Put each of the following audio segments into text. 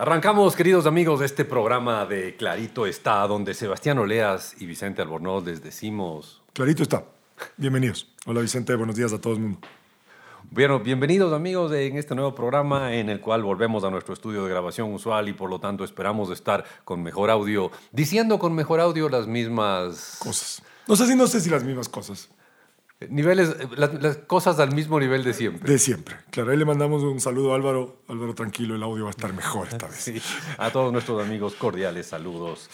Arrancamos, queridos amigos, de este programa de Clarito está, donde Sebastián Oleas y Vicente Albornoz les decimos... Clarito está. Bienvenidos. Hola Vicente, buenos días a todo el mundo. Bueno, bienvenidos amigos en este nuevo programa en el cual volvemos a nuestro estudio de grabación usual y por lo tanto esperamos estar con mejor audio, diciendo con mejor audio las mismas Cosas. No sé si no sé si las mismas cosas. Niveles, eh, las, las cosas al mismo nivel de siempre. De siempre. Claro, ahí le mandamos un saludo a Álvaro. Álvaro, tranquilo, el audio va a estar mejor esta vez. Sí, a todos nuestros amigos cordiales saludos.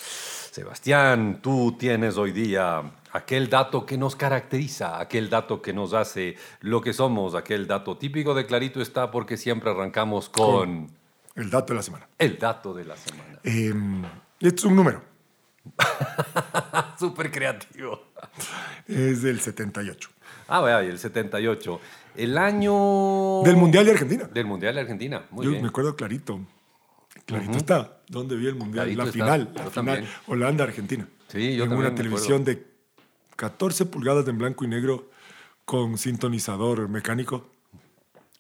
Sebastián, tú tienes hoy día aquel dato que nos caracteriza, aquel dato que nos hace lo que somos, aquel dato típico de Clarito está porque siempre arrancamos con El dato de la semana. el dato de la semana. Eh, es un número. Súper creativo. Es del 78. Ah, vaya, y el 78. El año... Del Mundial de Argentina. Del Mundial de Argentina. Muy Yo bien. me acuerdo clarito. Clarito está. ¿Dónde vi el Mundial? Clarito la está. final. La final. Holanda-Argentina. Sí, yo En una televisión de 14 pulgadas en blanco y negro con sintonizador mecánico.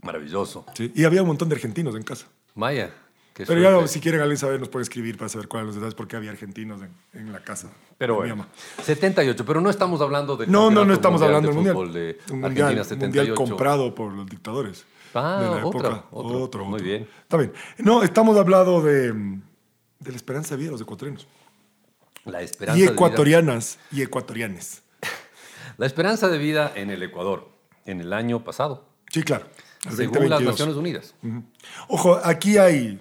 Maravilloso. Sí. Y había un montón de argentinos en casa. Maya. Qué Pero ya si quieren alguien saber, nos puede escribir para saber cuáles los detalles, porque había argentinos en, en la casa. Pero bueno, mamá. 78, pero no estamos hablando del No, no, no estamos hablando de del mundial. de un mundial, un 78. mundial comprado por los dictadores. Ah, de la otra, época. otro. Muy bien. Está bien. No, estamos hablando de, de la esperanza de vida de los ecuatorianos. La esperanza Y de vida- ecuatorianas y ecuatorianes. La esperanza de vida en el Ecuador en el año pasado, Sí, claro. según las 2022. Naciones Unidas. Ojo, aquí hay,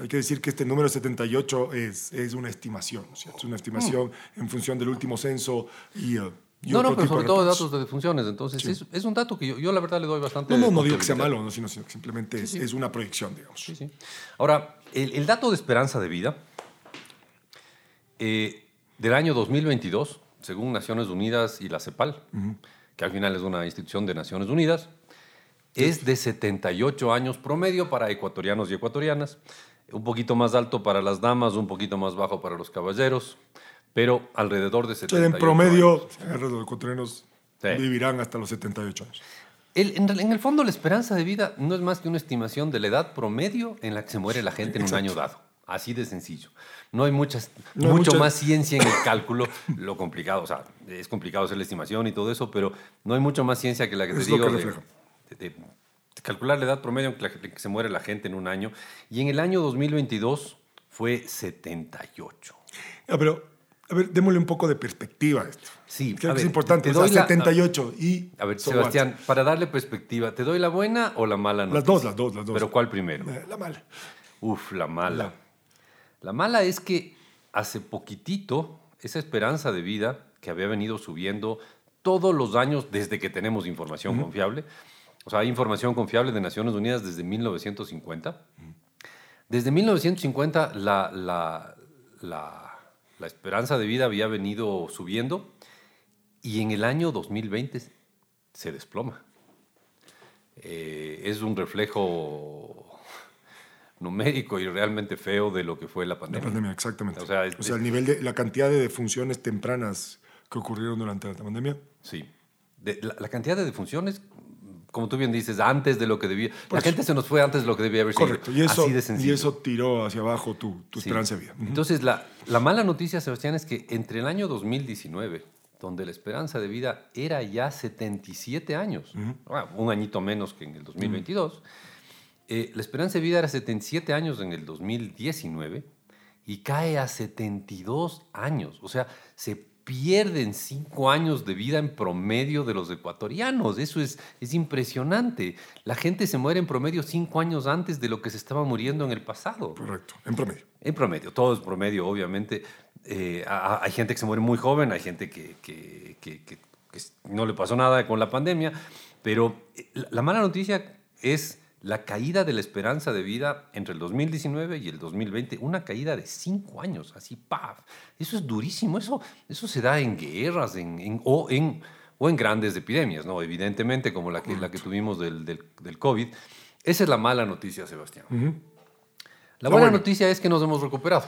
hay que decir que este número 78 es, es una estimación, ¿no es cierto? Es una estimación en función del último censo y, uh, y Mm. No, no, pero sobre todo de reportes. datos de defunciones. Entonces, es, es un dato que yo, yo la verdad le doy bastante. No, no, no digo que sea malo, no, sino, sino que simplemente es, es una proyección, digamos. Sí, sí. Ahora, el, el dato de esperanza de vida eh, del año 2022, según Naciones Unidas y la CEPAL, que al final es una institución de Naciones Unidas, es de 78 años promedio para ecuatorianos y ecuatorianas, un poquito más alto para las damas, un poquito más bajo para los caballeros, pero alrededor de O sea, 78 en promedio, los ecuatorianos Sí. vivirán hasta los 78 años. El- en, el fondo, la esperanza de vida no es más que una estimación de la edad promedio en la que se muere la gente en un año dado. Así de sencillo. No hay muchas, No mucho más ciencia en el cálculo. Lo complicado, o sea, es complicado hacer la estimación y todo eso, pero no hay mucho más ciencia que la que te Es digo que de, refleja. de- de- de calcular la edad promedio en que, se muere la gente en un año. Y en el año 2022 fue 78. Ah, pero, a ver, démosle un poco de perspectiva a esto. Sí, Creo a que es importante. te O sea, doy la- 78 y... A ver, so what? Sebastián, para darle perspectiva, ¿te doy la buena o la mala noticia? Las dos, las dos, las dos. ¿Pero cuál primero? La mala. Uf, la mala. La mala es que hace poquitito esa esperanza de vida que había venido subiendo todos los años desde que tenemos información confiable, o sea, hay información confiable de Naciones Unidas desde 1950. Desde 1950 la, la, la, la esperanza de vida había venido subiendo y en el año 2020 se desploma. Eh, es un reflejo numérico y realmente feo de lo que fue la La pandemia. pandemia, exactamente. O sea, es- el nivel de... La cantidad de defunciones tempranas que ocurrieron durante la pandemia. Sí. De- la, la cantidad de defunciones, como tú bien dices, antes de lo que debía. Por la eso. gente se nos fue antes de lo que debía haber sido. Correcto. Y eso, Así de y eso tiró hacia abajo tu, tu Sí. esperanza de vida. Entonces, la, la mala noticia, Sebastián, es que entre el año 2019, donde la esperanza de vida era ya 77 años, ah, un añito menos que en el 2022, eh, la esperanza de vida era 77 años en el 2019 y cae a 72 años. O sea, se pierden 5 años de vida en promedio de los ecuatorianos. Eso es, es impresionante. La gente se muere en promedio 5 años antes de lo que se estaba muriendo en el pasado. Correcto, en promedio. En promedio, todo es promedio, obviamente. Eh, hay gente que se muere muy joven, hay gente que, que- que- no le pasó nada con la pandemia, pero eh, la mala noticia es la caída de la esperanza de vida entre el 2019 y el 2020, una caída de cinco años, así, ¡paf! Eso es durísimo, eso, eso se da en guerras en, en- o, en, o en grandes epidemias, ¿no? Evidentemente, como la que, la que tuvimos del, del, del COVID. Esa es la mala noticia, Sebastián. La La buena buena. noticia es que nos hemos recuperado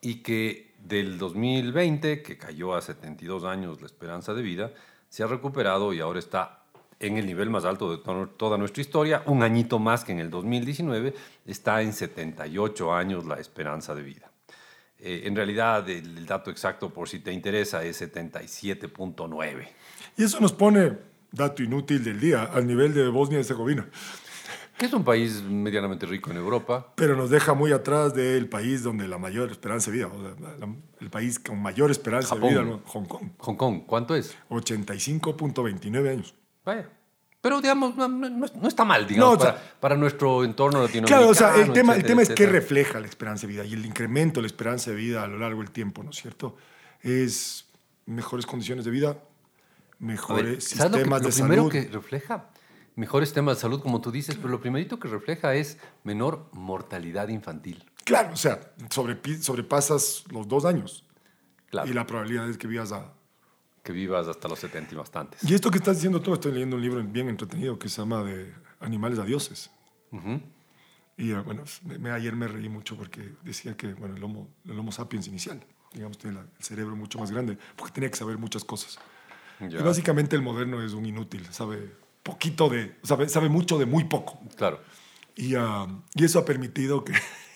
y que del 2020, que cayó a 72 años la esperanza de vida, se ha recuperado y ahora está en el nivel más alto de to- toda nuestra historia, un añito más que en el 2019, está en 78 años la esperanza de vida. Eh, en realidad, el, el dato exacto, por si te interesa, es 77.9. Y eso nos pone, dato inútil del día, al nivel de Bosnia y Herzegovina. que es un país medianamente rico en Europa. Pero nos deja muy atrás del país donde la mayor esperanza de vida, o sea, la- el país con mayor esperanza Japón. de vida. Hong Kong, Hong Kong, ¿cuánto es? 85.29 años. Vaya. Pero, digamos, no, no- no está mal, digamos, No, o sea- para, para nuestro entorno latinoamericano. Claro, o sea, el tema, el tema es qué refleja la esperanza de vida y el incremento de la esperanza de vida a lo largo del tiempo, ¿no es cierto? Es mejores condiciones de vida, A ver, mejores ¿sabes lo que- sistemas lo de primero salud. que refleja mejores temas de salud, como tú dices, pero lo primerito que refleja es menor mortalidad infantil. Claro, o sea, sobrepi- sobrepasas los dos años Claro, y la probabilidad es que vivas a... que vivas hasta los 70 y bastantes. Y esto que estás diciendo tú, estoy leyendo un libro bien entretenido que se llama de Animales a Dioses. Ujú. Y eh, bueno, me- ayer me reí mucho porque decía que bueno, el, homo, el homo sapiens inicial, digamos, tiene el cerebro mucho más grande, porque tenía que saber muchas cosas. Ya. Y básicamente el moderno es un inútil, sabe poquito de, sabe, sabe mucho de muy poco. Claro. Y, ah, y eso ha permitido que,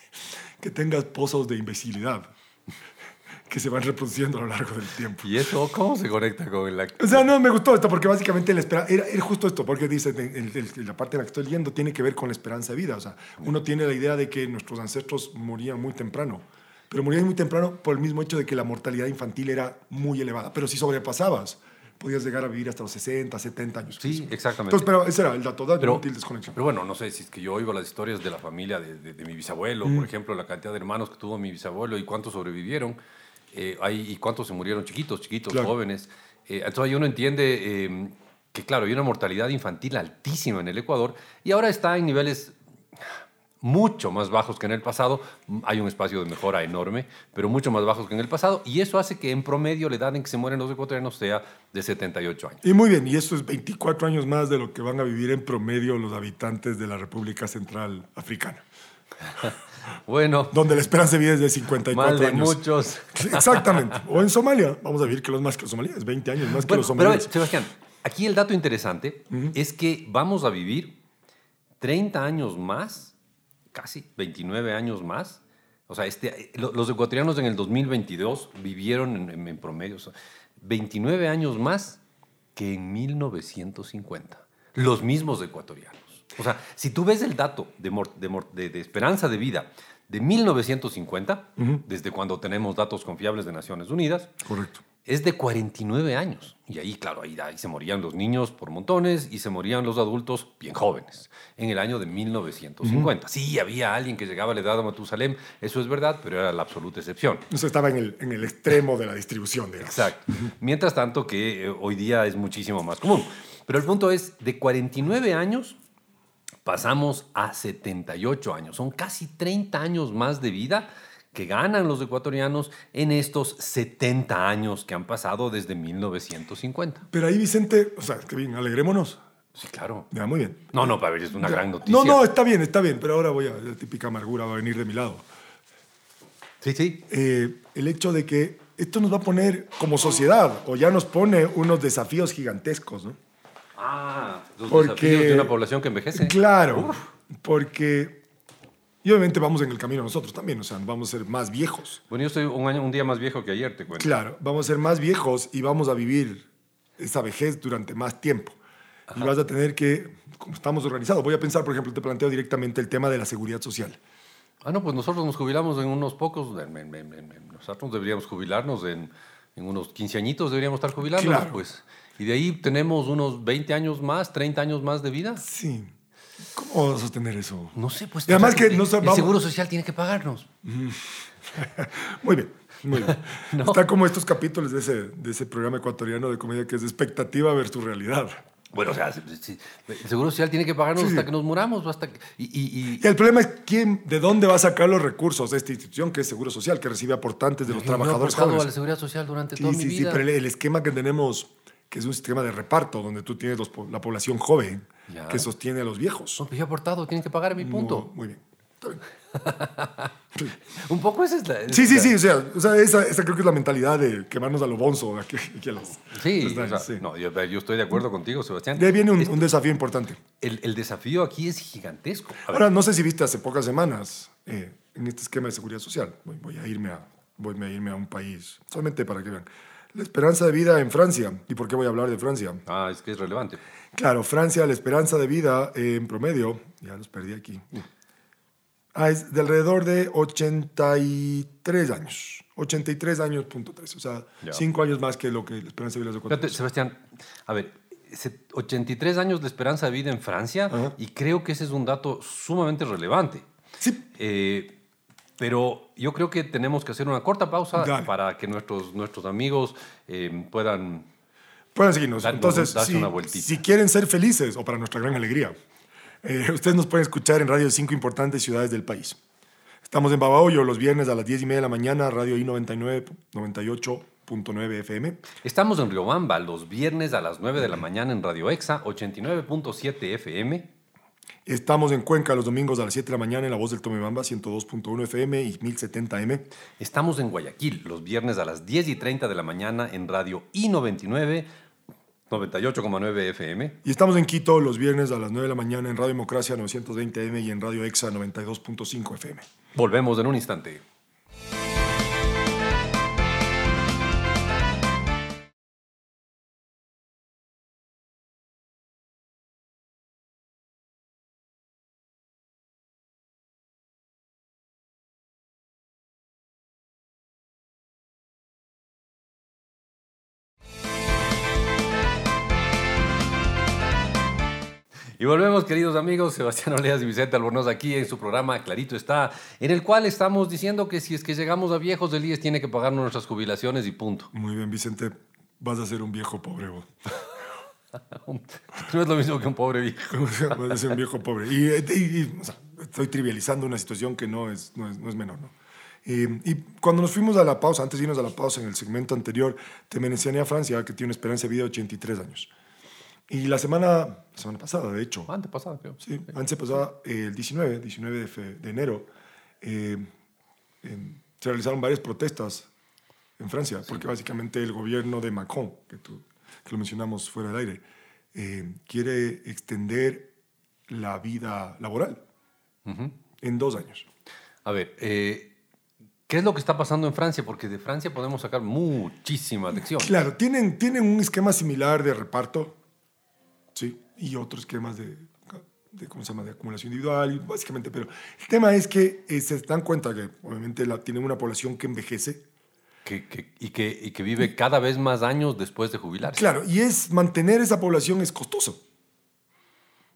que tengas pozos de imbecilidad que se van reproduciendo a lo largo del tiempo. ¿Y eso cómo se conecta con la... O sea, no, me gustó esto porque básicamente la espera, era, era justo esto, porque dice, en, en- en la parte en la que estoy leyendo tiene que ver con la esperanza de vida. O sea, uno tiene la idea de que nuestros ancestros morían muy temprano, pero morían muy temprano por el mismo hecho de que la mortalidad infantil era muy elevada. Pero si sobrepasabas, podías llegar a vivir hasta los 60, 70 años. Sí, exactamente. Entonces, pero ese era el dato, Pero, inútil desconexión. pero bueno, no sé si es que yo oigo las historias de la familia de, de- de mi bisabuelo, Mm. por ejemplo, la cantidad de hermanos que tuvo mi bisabuelo y cuántos sobrevivieron, eh, hay- y cuántos se murieron chiquitos, chiquitos, Claro. jóvenes. Eh, entonces ahí uno entiende eh, que, claro, hay una mortalidad infantil altísima en el Ecuador y ahora está en niveles mucho más bajos que en el pasado. Hay un espacio de mejora enorme, pero mucho más bajos que en el pasado. Y eso hace que en promedio la edad en que se mueren los ecuatorianos sea de 78 años. Y muy bien, y eso es 24 años más de lo que van a vivir en promedio los habitantes de la República Central Africana, Bueno, donde la esperanza de vida es de 54 mal de años. muchos. Exactamente. O en Somalia. Vamos a vivir que los más que los somalíes, 20 años más que los pero somalíes. Sebastián, aquí el dato interesante es que vamos a vivir 30 años más, casi 29 años más. O sea, este, lo- los ecuatorianos en el 2022 vivieron en, en- en promedio o sea, 29 años más que en 1950. Los mismos ecuatorianos. O sea, si tú ves el dato de, de de- de esperanza de vida de 1950, desde cuando tenemos datos confiables de Naciones Unidas, Correcto. es de 49 años. Y ahí, claro, ahí, ahí se morían los niños por montones y se morían los adultos bien jóvenes, en el año de 1950. Sí, había alguien que llegaba a la edad de Matusalem, eso es verdad, pero era la absoluta excepción. Eso estaba en el, en el extremo de la distribución, digamos. Exacto. Mientras tanto que eh, hoy día es muchísimo más común. Pero el punto es, de 49 años pasamos a 78 años. Son casi 30 años más de vida que ganan los ecuatorianos en estos 70 años que han pasado desde 1950. Pero ahí, Vicente, o sea, que bien, alegrémonos. Sí, claro. Ya, muy bien. No, no, para ver, es una Ya. gran noticia. No, no, está bien, está bien, pero ahora voy a, la típica amargura va a venir de mi lado. Sí, sí. Eh, el hecho de que esto nos va a poner como sociedad, o ya nos pone unos desafíos gigantescos, ¿no? Ah, los Porque- desafíos de una población que envejece. Claro, porque... Y obviamente vamos en el camino nosotros también, o sea, vamos a ser más viejos. Bueno, yo estoy un, año, un día más viejo que ayer, te cuento. Claro, vamos a ser más viejos y vamos a vivir esa vejez durante más tiempo. Y vas a tener que, como estamos organizados, voy a pensar, por ejemplo, te planteo directamente el tema de la seguridad social. Ah, no, pues nosotros nos jubilamos en unos pocos. en- en- en- en- nosotros deberíamos jubilarnos en, en unos 15 añitos, deberíamos estar jubilándonos, Claro. pues. Y de ahí tenemos unos 20 años más, 30 años más de vida. Sí. ¿Cómo vas a sostener eso? No sé, pues. Y además que no el Seguro Social tiene que pagarnos. Muy bien, muy bien. No. Está como estos capítulos de ese, de ese programa ecuatoriano de comedia que es expectativa versus realidad. Bueno, o sea, sí, sí, el Seguro Social tiene que pagarnos Sí, hasta sí. que nos muramos. Hasta que- y, y- y- Y el problema es quién, de dónde va a sacar los recursos de esta institución que es Seguro Social, que recibe aportantes de los yo no he trabajadores aportado a la jóvenes. Seguridad Social durante Sí, toda sí, mi sí, vida. pero el, el esquema que tenemos, que es un sistema de reparto, donde tú tienes los la población joven Ya. que sostiene a los viejos. Pues yo he aportado, tienen que pagar mi punto. No, muy bien. Está bien. Un poco esa es la... Sí, sí, sí, o sea, o sea, esa, esa creo que es la mentalidad de quemarnos a lo bonzo. a que- que a los- Sí, los o sea, sí. no, yo, yo estoy de acuerdo contigo, Sebastián. De ahí viene un, un desafío importante. el, el desafío aquí es gigantesco. Ahora, no sé si viste hace pocas semanas eh, en este esquema de seguridad social. Voy, voy a irme a, voy a irme a un país, solamente para que vean. La esperanza de vida en Francia. ¿Y por qué voy a hablar de Francia? ah, es que es relevante. Claro, Francia, la esperanza de vida eh, en promedio, ya los perdí aquí, ah, es de alrededor de 83 años. 83 años, punto 3. O sea, Ya. 5 años más que lo que la esperanza de vida es de Fíjate, Sebastián, a ver, se- 83 años de esperanza de vida en Francia Ajá. y creo que ese es un dato sumamente relevante. Sí, Eh, pero yo creo que tenemos que hacer una corta pausa Dale. para que nuestros, nuestros amigos eh, puedan... Pueden seguirnos. Darnos- Entonces, si, una vueltita. si quieren ser felices, o para nuestra gran alegría, eh, ustedes nos pueden escuchar en Radio de cinco importantes ciudades del país. Estamos en Babahoyo los viernes a las 10 y media de la mañana, Radio I99, 98.9 FM. Estamos en Riobamba los viernes a las 9 de la mañana en Radio Exa 89.7 FM. Estamos en Cuenca los domingos a las 7 de la mañana en La Voz del Tomebamba, 102.1 FM y 1070M. Estamos en Guayaquil los viernes a las 10 y 30 de la mañana en Radio I99 98,9 FM. Y estamos en Quito los viernes a las 9 de la mañana en Radio Democracia 920M y en Radio Exa 92.5 FM. Volvemos en un instante. Y volvemos, queridos amigos, Sebastián Oleas y Vicente Albornoz aquí en su programa Clarito está, en el cual estamos diciendo que si es que llegamos a viejos del IES tiene que pagarnos nuestras jubilaciones y punto. Muy bien, Vicente. Vas a ser un viejo pobre. vos. No es lo mismo que un pobre viejo. Vas a ser un viejo pobre. Y, y- y, o sea, estoy trivializando una situación que no es, no es, no es menor. ¿no? Eh, y cuando nos fuimos a la pausa, antes de irnos a la pausa en el segmento anterior, te mencioné a Francia, que tiene una esperanza de vida de 83 años. Y la semana, semana pasada, de hecho, Antes pasado, creo. Sí, antes pasaba eh, el 19, 19 de, fe- de enero, eh, em, se realizaron varias protestas en Francia, porque básicamente el gobierno de Macron, que, tú, que lo mencionamos fuera del aire, eh, quiere extender la vida laboral en dos años. A ver, eh, ¿qué es lo que está pasando en Francia? Porque de Francia podemos sacar muchísimas lecciones. Claro, tienen, tienen un esquema similar de reparto, sí, y otros esquemas de, de, ¿cómo se llama? de acumulación individual, básicamente, pero el tema es que eh, se dan cuenta que obviamente la, tienen una población que envejece, Que- que- y, que, y que vive cada vez más años después de jubilarse. claro, y es mantener esa población es costoso.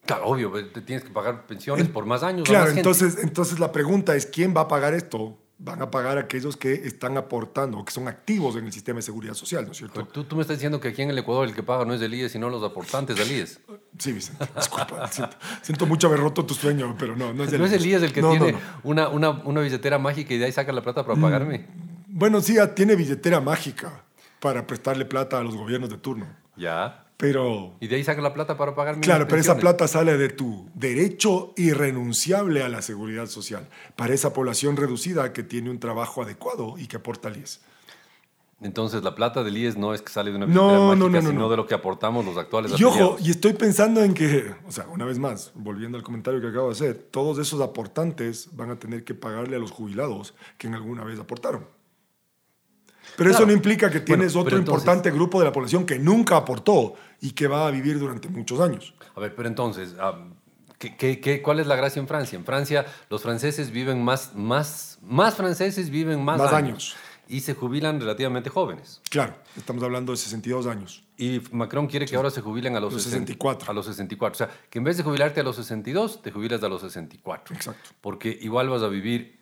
Claro, obvio, te tienes que pagar pensiones por más años. Claro, más entonces, entonces la pregunta es, ¿quién va a pagar esto? Van a pagar aquellos que están aportando, que son activos en el sistema de seguridad social, ¿no es cierto? Tú, tú me estás diciendo que aquí en el Ecuador el que paga no es el IES, sino los aportantes del IES. Sí, Vicente, disculpa. siento, siento mucho haber roto tu sueño, pero no, no es el ¿No es el IES el que No, tiene no. Una, una, una billetera mágica y de ahí saca la plata para pagarme? Bueno, sí, tiene billetera mágica para prestarle plata a los gobiernos de turno, Ya. Pero... Y de ahí saca la plata para pagarme. Claro, pero esa plata sale de tu derecho irrenunciable a la seguridad social, para esa población reducida que tiene un trabajo adecuado y que aporta al IES. Entonces la plata del IES no es que sale de una No, mágica, no, no, sino no. de lo que aportamos los actuales Y ojo, y estoy pensando en que, o sea, una vez más, volviendo al comentario que acabo de hacer, todos esos aportantes van a tener que pagarle a los jubilados que en alguna vez aportaron. Pero eso Claro. no implica que tienes pero otro entonces- importante grupo de la población que nunca aportó y que va a vivir durante muchos años. A ver, pero entonces, ah, ¿qué, qué- qué- cuál es la gracia en Francia? En Francia los franceses viven más, más, más franceses viven más, Más años, años. y se jubilan relativamente jóvenes. Claro, estamos hablando de 62 años. Y Macron quiere que ahora se jubilen a los, Los 60 64. A los 64. O sea, que en vez de jubilarte a los 62, te jubilas a los 64. Exacto. Porque igual vas a vivir...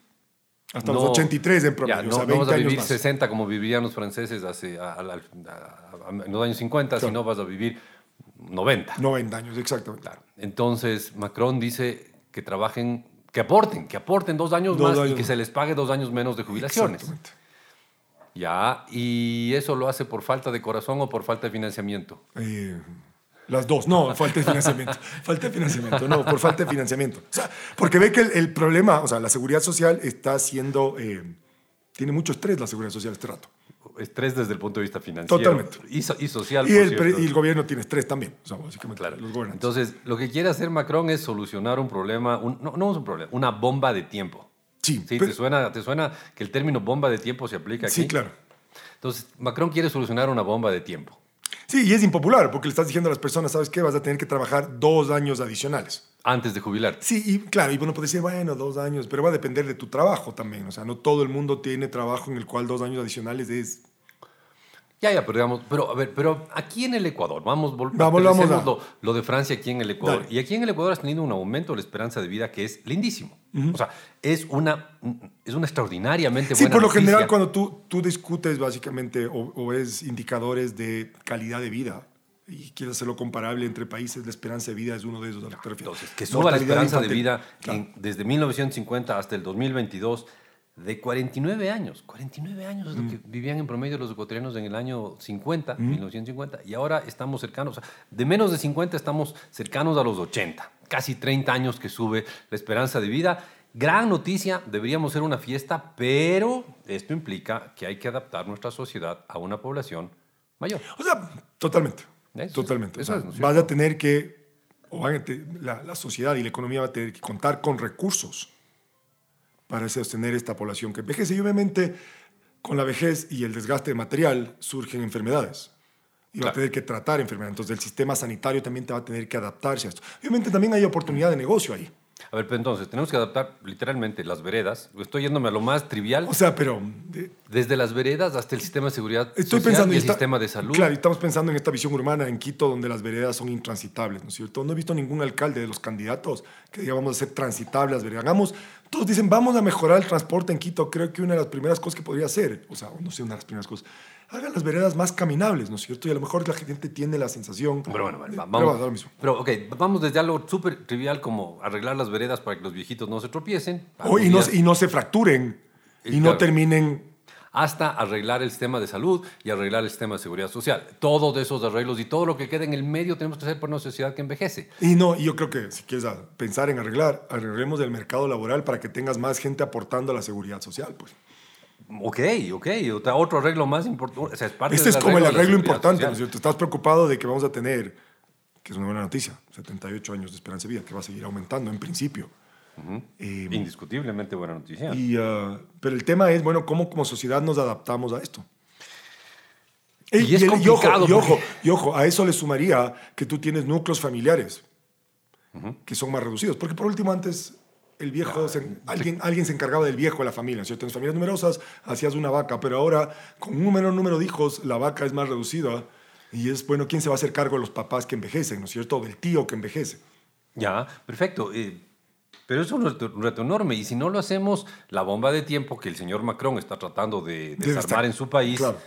Hasta no- los 83 en promedio, Ya, no, o sea, no 20 vas a vivir más. 60 como vivirían los franceses hace, a- a- a- a- en los años 50, Claro. sino vas a vivir 90. 90 años, exactamente. Claro. Entonces, Macron dice que trabajen, que aporten, que aporten dos años Dos más y que más. se les pague dos años menos de jubilaciones. Exactamente. Ya, y eso lo hace por falta de corazón o por falta de financiamiento. Eh, Las dos, no, falta de financiamiento. falta de financiamiento, no, por falta de financiamiento. O sea, porque ve que el, el problema, o sea, la seguridad social está siendo, eh, tiene mucho estrés la seguridad social este rato. Estrés desde el punto de vista financiero. Totalmente. Y, so- y social. Y por el, y gobierno tiene estrés también, o sea, básicamente, Claro. los. Entonces, lo que quiere hacer Macron es solucionar un problema, un- no, no es un problema, una bomba de tiempo. sí, Sí, pero- ¿te, suena, ¿Te suena que el término bomba de tiempo se aplica aquí? sí, claro. Entonces, Macron quiere solucionar una bomba de tiempo. Sí, y es impopular porque le estás diciendo a las personas, ¿sabes qué? Vas a tener que trabajar dos años adicionales. Antes de jubilarte. Sí, y claro, y uno puede decir, bueno, dos años, pero va a depender de tu trabajo también. O sea, no todo el mundo tiene trabajo en el cual dos años adicionales es... Ya, ya, pero digamos, pero a ver, pero aquí en el Ecuador, vamos, Vamos, vamos a- lo, lo de Francia aquí en el Ecuador. Dale. Y aquí en el Ecuador has tenido un aumento de la esperanza de vida que es lindísimo. O sea, es una, es una extraordinariamente Sí, buena por lo noticia. general cuando tú, tú discutes básicamente o, o ves indicadores de calidad de vida y quieres hacerlo comparable entre países, la esperanza de vida es uno de esos refieres. Entonces, que suba la esperanza de infantil. vida Claro. en- desde 1950 hasta el 2022 de 49 años. 49 años es lo que vivían en promedio los ecuatorianos en el año 50, 1950, y ahora estamos cercanos, o sea, de menos de 50 estamos cercanos a los 80, casi 30 años que sube la esperanza de vida. Gran noticia, deberíamos ser una fiesta, pero esto implica que hay que adaptar nuestra sociedad a una población mayor. O sea, totalmente. Eso es- totalmente. O eso sea, es, ¿no es vas a tener que, o van a te- la, la sociedad y la economía va a tener que contar con recursos para sostener esta población que envejece. Y obviamente, con la vejez y el desgaste de material surgen enfermedades. Y va a Claro. tener que tratar enfermedades. Entonces, el sistema sanitario también te va a tener que adaptarse a esto. Obviamente, también hay oportunidad de negocio ahí. A ver, pero entonces, tenemos que adaptar literalmente las veredas. Estoy yéndome a lo más trivial. O sea, pero Desde las veredas hasta el sistema de seguridad Estoy social pensando y el esta- sistema de salud. Claro, y estamos pensando en esta visión urbana en Quito, donde las veredas son intransitables, ¿no es cierto? No he visto ningún alcalde de los candidatos que diga vamos a hacer transitables las veredas. Hagamos, todos dicen vamos a mejorar el transporte en Quito. Creo que una de las primeras cosas que podría hacer, o sea, no sé, una de las primeras cosas, hagan las veredas más caminables, ¿no es cierto? Y a lo mejor la gente tiene la sensación. Pero bueno, vale, va- Pero vamos. va, lo mismo. Pero, ok, vamos desde algo súper trivial como arreglar las veredas para que los viejitos no se tropiecen. O- y, no, y se fracturen Y y no terminen Hasta arreglar el sistema de salud y arreglar el sistema de seguridad social. Todos esos arreglos y todo lo que queda en el medio tenemos que hacer por una sociedad que envejece. Y no, yo creo que si quieres pensar en arreglar, arreglemos el mercado laboral para que tengas más gente aportando a la seguridad social, pues. Ok, ok. Otro arreglo más importante. O sea, es parte Este es como el arreglo importante, ¿no es cierto? Estás preocupado de que vamos a tener, que es una buena noticia, 78 años de esperanza de vida, que va a seguir aumentando en principio. Eh, Indiscutiblemente buena noticia. y, ah, pero el tema es, bueno, ¿cómo como sociedad nos adaptamos a esto? Y es el- y ojo, porque- y ojo, a eso le sumaría que tú tienes núcleos familiares que son más reducidos. Porque por último, antes el viejo, se- alguien, alguien se encargaba del viejo de la familia, ¿cierto? En familias numerosas hacías una vaca, pero ahora con un menor número de hijos la vaca es más reducida y es, bueno, ¿quién se va a hacer cargo de los papás que envejecen, ¿no es cierto? Del tío que envejece. Ya, perfecto. eh, pero es un reto, un reto enorme. Y si no lo hacemos, la bomba de tiempo que el señor Macron está tratando de desarmar en su país, Claro.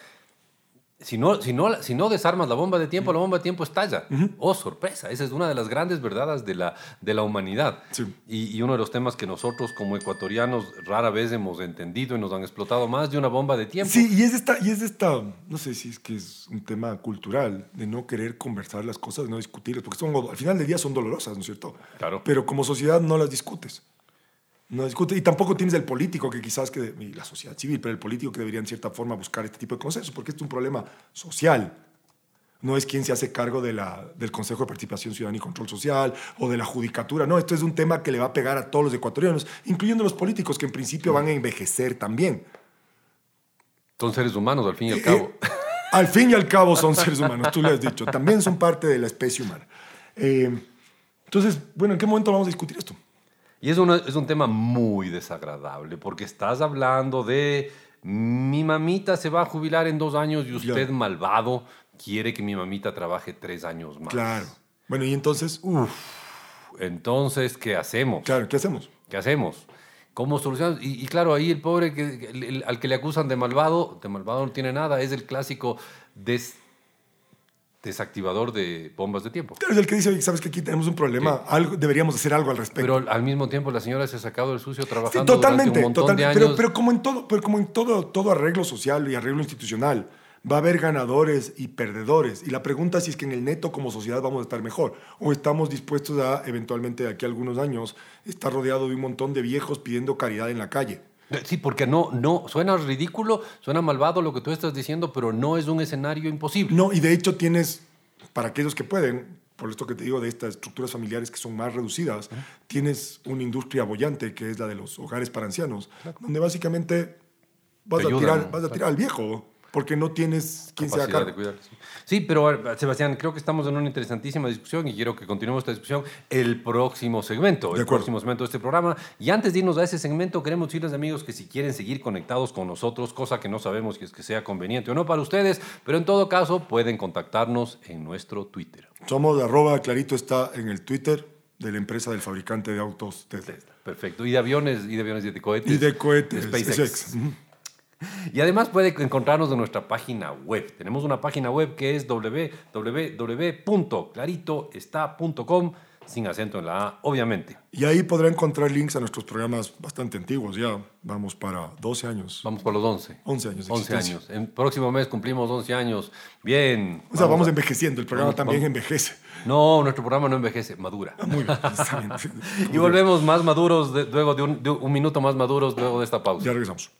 Si, no, si, no, si no desarmas la bomba de tiempo, la bomba de tiempo estalla. Oh, sorpresa. Esa es una de las grandes verdades de la, de la humanidad. Sí. Y, y uno de los temas que nosotros como ecuatorianos rara vez hemos entendido y nos han explotado más de una bomba de tiempo. Sí, y es esta, y es esta, no sé si es que es un tema cultural, de no querer conversar las cosas, de no discutirlas, porque son, al final del día son dolorosas, ¿no es cierto? Claro. Pero como sociedad no las discutes. No las discutes. Y tampoco tienes el político que quizás, que, y la sociedad civil, pero el político que debería en cierta forma buscar este tipo de consensos, porque este es un problema social. No es quien se hace cargo de la, del Consejo de Participación Ciudadana y Control Social o de la Judicatura. No, esto es un tema que le va a pegar a todos los ecuatorianos, incluyendo los políticos que en principio van a envejecer también. Son seres humanos, al fin y al Eh, cabo. eh, al fin y al cabo son seres humanos, tú le has dicho. También son parte de la especie humana. Eh, entonces, bueno, ¿en qué momento vamos a discutir esto? Y es, una- es un tema muy desagradable porque estás hablando de mi mamita se va a jubilar en dos años y usted Claro. malvado quiere que mi mamita trabaje tres años más. Claro. Bueno, y entonces, Entonces, ¿qué hacemos? claro, ¿qué hacemos? ¿Qué hacemos? ¿Cómo solucionamos? Y, y claro, ahí el pobre que, el- el- al que le acusan de malvado, de malvado no tiene nada, es el clásico des- desactivador de bombas de tiempo. Tú eres el que dice, "Oye, sabes que aquí tenemos un problema, algo, deberíamos hacer algo al respecto. Pero al mismo tiempo la señora se ha sacado el sucio Sí, trabajando totalmente, durante un montón totalmente. de años. Pero, pero como en todo, pero como en todo, todo arreglo social y arreglo institucional, Va a haber ganadores y perdedores. Y la pregunta es si es que en el neto como sociedad vamos a estar mejor o estamos dispuestos a eventualmente de aquí a algunos años estar rodeado de un montón de viejos pidiendo caridad en la calle. Sí, porque no, no, suena ridículo, suena malvado lo que tú estás diciendo, pero no es un escenario imposible. No, y de hecho tienes, para aquellos que pueden, por esto que te digo de estas estructuras familiares que son más reducidas, tienes una industria bollante que es la de los hogares para ancianos, donde básicamente vas, a tirar, vas a tirar al viejo porque no tienes quien sea acá. Sí. pero Sebastián, creo que estamos en una interesantísima discusión y quiero que continuemos esta discusión el próximo segmento, el próximo segmento de este programa. Y antes de irnos a ese segmento, queremos decirles, amigos, que si quieren seguir conectados con nosotros, cosa que no sabemos si es que sea conveniente o no para ustedes, pero en todo caso pueden contactarnos en nuestro Twitter. Somos arroba, clarito está en el Twitter de la empresa del fabricante de autos Tesla. Perfecto. Y de aviones, y de aviones y de cohetes. Y de cohetes. SpaceX. Y además puede encontrarnos en nuestra página web. Tenemos una página web que es www.claritoestá.com sin acento en la A, obviamente. Y ahí podrá encontrar links a nuestros programas bastante antiguos, ya vamos para 12 años. Vamos por los 11. 11 años. 11 años. En próximo mes cumplimos 11 años. Bien. O sea, vamos, envejeciendo, el programa también envejece. No, nuestro programa no envejece, madura. Muy bien. y volvemos más maduros, luego de un, de un minuto más maduros luego de esta pausa. Ya regresamos.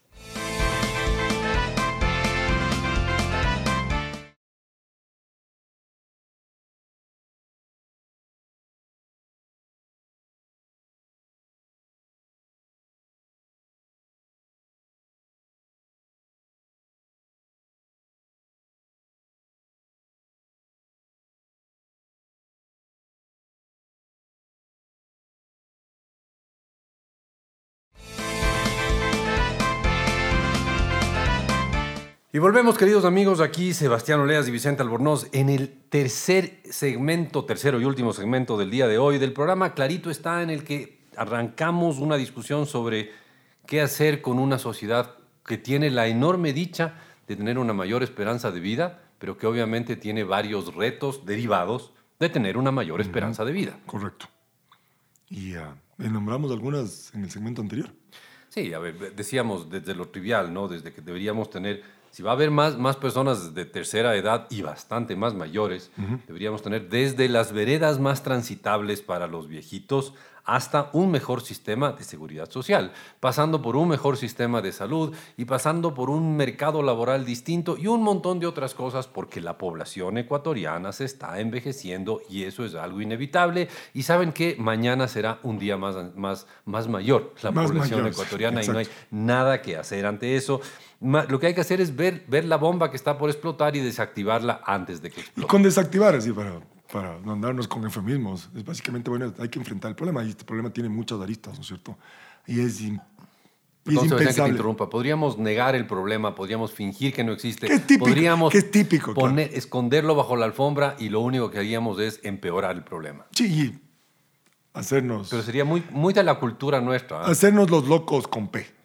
Y volvemos, queridos amigos, aquí Sebastián Oleas y Vicente Albornoz en el tercer segmento, tercero y último segmento del día de hoy del programa. Clarito está en el que arrancamos una discusión sobre qué hacer con una sociedad que tiene la enorme dicha de tener una mayor esperanza de vida, pero que obviamente tiene varios retos derivados de tener una mayor esperanza de vida. Correcto. Y uh, nombramos algunas en el segmento anterior. Sí, a ver, decíamos desde lo trivial, ¿no? Desde que deberíamos tener si va a haber más, más personas de tercera edad y bastante más mayores, deberíamos tener desde las veredas más transitables para los viejitos hasta un mejor sistema de seguridad social, pasando por un mejor sistema de salud y pasando por un mercado laboral distinto y un montón de otras cosas porque la población ecuatoriana se está envejeciendo y eso es algo inevitable y saben que mañana será un día más, más, más mayor la población ecuatoriana y no hay nada que hacer ante eso. Lo que hay que hacer es ver, ver la bomba que está por explotar y desactivarla antes de que explote. Y con desactivar, así, para, para no andarnos con eufemismos. Es básicamente, bueno, hay que enfrentar el problema y este problema tiene muchas aristas, ¿no es cierto? Y es, y es impensable. Que te interrumpa. Podríamos negar el problema, podríamos fingir que no existe. ¿Qué es típico? Podríamos ¿Qué es típico, poner, esconderlo bajo la alfombra y lo único que haríamos es empeorar el problema. Sí, hacernos... Pero sería muy, muy de la cultura nuestra. ¿eh? Hacernos los locos con P.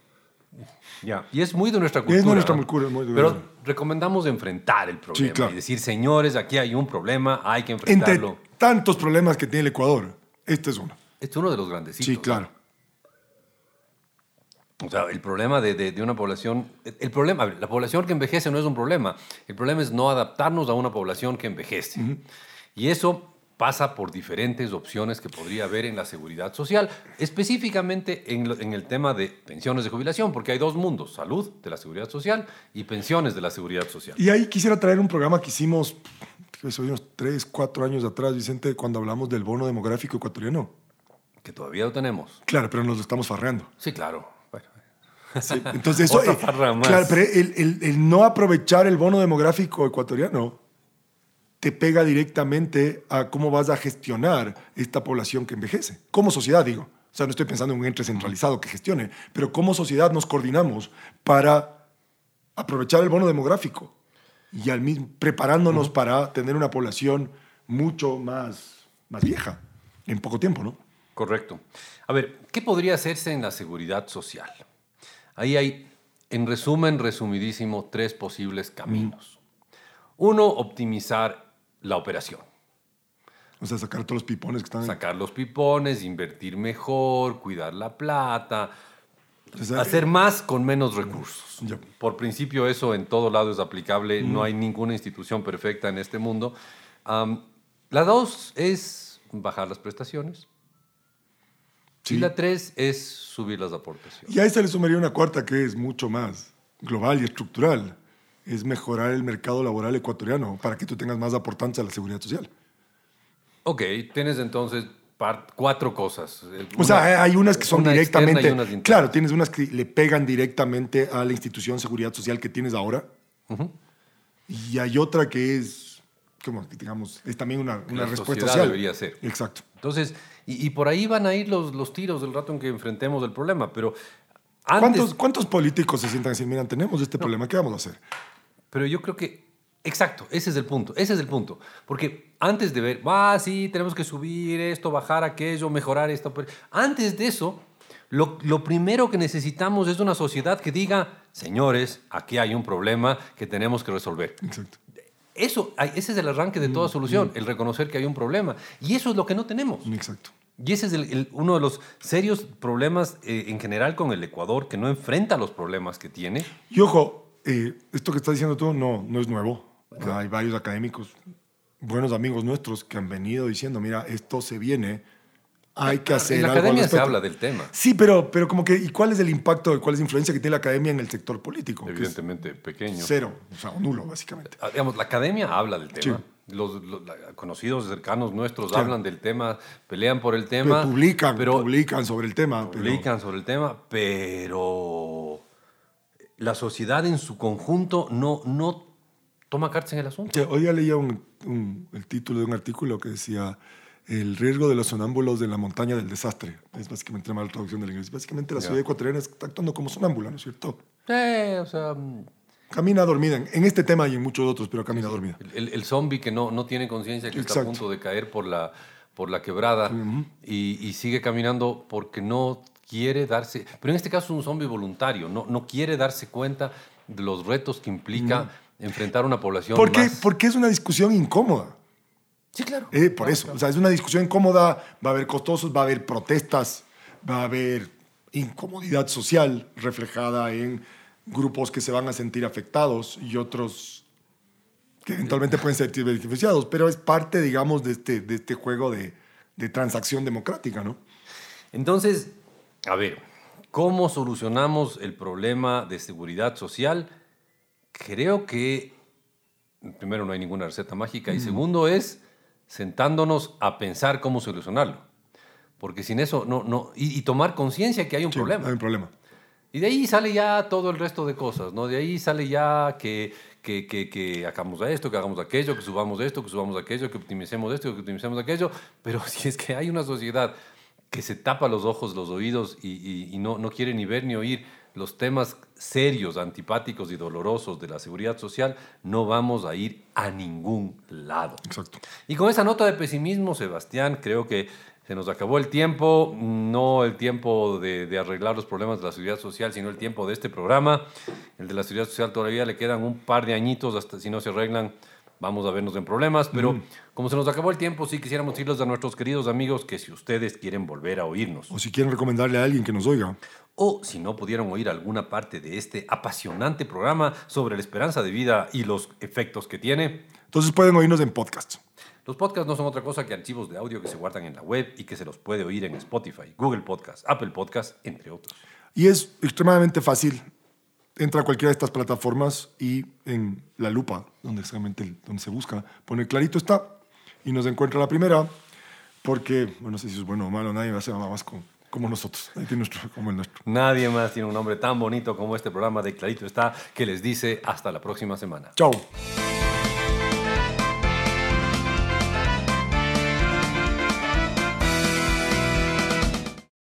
Ya. Y es muy de nuestra cultura. Es de nuestra cultura, muy de Pero recomendamos enfrentar el problema y decir, señores, aquí hay un problema, hay que enfrentarlo. Entre tantos problemas que tiene el Ecuador, este es uno. Este es uno de los grandecitos. Sí, claro. O sea, el problema de, de, una población, el problema, la población que envejece no es un problema, el problema es no adaptarnos a una población que envejece. Y eso pasa por diferentes opciones que podría haber en la seguridad social, específicamente en, el tema de pensiones de jubilación, porque hay dos mundos, salud de la seguridad social y pensiones de la seguridad social. Y ahí quisiera traer un programa que hicimos, unos tres, cuatro años atrás, Vicente, cuando hablamos del bono demográfico ecuatoriano. Que todavía lo tenemos. Claro, pero nos lo estamos farreando. Sí, claro. entonces, eso, eh, claro, pero el no aprovechar el bono demográfico ecuatoriano te pega directamente a cómo vas a gestionar esta población que envejece. Como sociedad, digo. O sea, no estoy pensando en un ente centralizado que gestione, pero como sociedad nos coordinamos para aprovechar el bono demográfico y al mismo preparándonos para tener una población mucho más, más vieja en poco tiempo, ¿no? Correcto. A ver, ¿qué podría hacerse en la seguridad social? Ahí hay, en resumen, resumidísimo, tres posibles caminos. Uno, optimizar la operación. O sea, sacar todos los pipones que están... Sacar los pipones, invertir mejor, cuidar la plata, O sea, Hacer más con menos recursos. Ya. Por principio eso en todo lado es aplicable, no hay ninguna institución perfecta en este mundo. La dos es bajar las prestaciones. Sí. Y la tres es subir las aportaciones. Y a esa le sumaría una cuarta que es mucho más global y estructural. Es mejorar el mercado laboral ecuatoriano para que tú tengas más aportantes a la seguridad social. Ok, tienes entonces cuatro cosas. O sea, hay unas que son una directamente. y unas claro, tienes unas que le pegan directamente a la institución de seguridad social que tienes ahora. Y hay otra que es, como digamos, es también una, una la respuesta social. debería ser. Exacto. Entonces, y, y por ahí van a ir los, los tiros del rato en que enfrentemos el problema, pero antes... ¿Cuántos, ¿Cuántos políticos se sientan así? Miran, tenemos este problema, ¿qué vamos a hacer? Pero yo creo que, exacto, ese es el punto, ese es el punto. Porque antes de ver, ah, sí, tenemos que subir esto, bajar aquello, mejorar esto, pero antes de eso, lo, lo primero que necesitamos es una sociedad que diga, señores, aquí hay un problema que tenemos que resolver. Exacto. Eso, ese es el arranque de toda solución, el reconocer que hay un problema. Y eso es lo que no tenemos. Exacto. Y ese es el- el- uno de los serios problemas eh, en general con el Ecuador, que no enfrenta los problemas que tiene. Y ojo, eh, esto que estás diciendo tú no, no es nuevo. Hay varios académicos, buenos amigos nuestros, que han venido diciendo, mira, esto se viene, hay que hacer en la algo al academia se respecto". habla del tema. Sí, pero, pero como que, ¿y cuál es el impacto, cuál es la influencia que tiene la academia en el sector político? Evidentemente pequeño. cero, o sea, nulo, básicamente. Ah, Digamos, la academia habla del tema. Sí. Los, los- conocidos cercanos nuestros Claro. hablan del tema, pelean por el Pero tema. publican, pero publican sobre el tema. pero- publican sobre el tema, pero la sociedad en su conjunto no, no toma cartas en el asunto. Que hoy ya leía un- un- el título de un artículo que decía el riesgo de los sonámbulos de la montaña del desastre. Es básicamente la mala traducción del inglés. Básicamente la Ya. ciudad ecuatoriana está actuando como sonámbula, ¿no es cierto? Sí, o sea, mm, Camina dormida. En- este tema y en muchos otros, pero camina dormida. el, el zombie que no, no tiene conciencia que está a Exacto. punto de caer por la, por la quebrada y, y sigue caminando porque no quiere darse, pero en este caso es un zombie voluntario, no, no quiere darse cuenta de los retos que implica enfrentar una población ¿Por qué? más... Porque es una discusión incómoda. Sí, claro. Eh, por eso. O sea, es una discusión incómoda. Va a haber costosos, va a haber protestas, va a haber incomodidad social reflejada en grupos que se van a sentir afectados y otros que eventualmente pueden ser beneficiados. Pero es parte, digamos, de este, de este juego de, de transacción democrática, ¿no? Entonces, a ver, ¿cómo solucionamos el problema de seguridad social? Creo que, primero, no hay ninguna receta mágica y segundo es sentándonos a pensar cómo solucionarlo. Porque sin eso, no, no, y, y tomar conciencia que hay un Sí, problema. Hay un problema. Y de ahí sale ya todo el resto de cosas, ¿no? De ahí sale ya que, que, que, que hagamos esto, que hagamos aquello, que subamos esto, que subamos aquello, que optimicemos esto, que optimicemos aquello. Pero si es que hay una sociedad que se tapa los ojos, los oídos y, y- y no, no quiere ni ver ni oír los temas serios, antipáticos y dolorosos de la seguridad social, no vamos a ir a ningún lado. Exacto. Y con esa nota de pesimismo, Sebastián, creo que se nos acabó el tiempo, no el tiempo de, de arreglar los problemas de la seguridad social, sino el tiempo de este programa. El de la seguridad social todavía le quedan un par de añitos, hasta si no se arreglan, vamos a vernos en problemas. Pero como se nos acabó el tiempo, sí quisiéramos decirles a nuestros queridos amigos que si ustedes quieren volver a oírnos, O si quieren recomendarle a alguien que nos oiga. o si no pudieron oír alguna parte de este apasionante programa sobre la esperanza de vida y los efectos que tiene, Entonces pueden oírnos en podcast. Los podcasts no son otra cosa que archivos de audio que se guardan en la web y que se los puede oír en Spotify, Google Podcast, Apple Podcast, entre otros. Y es extremadamente fácil. Entra a cualquiera de estas plataformas y en la lupa, donde, exactamente, donde se busca, pone clarito está y nos encuentra la primera, porque, bueno, no sé si es bueno o malo, nadie va a ser más como, como nosotros, nadie tiene nuestro, como el nuestro. Nadie más tiene un nombre tan bonito como este programa de Clarito está, que les dice hasta la próxima semana. Chao.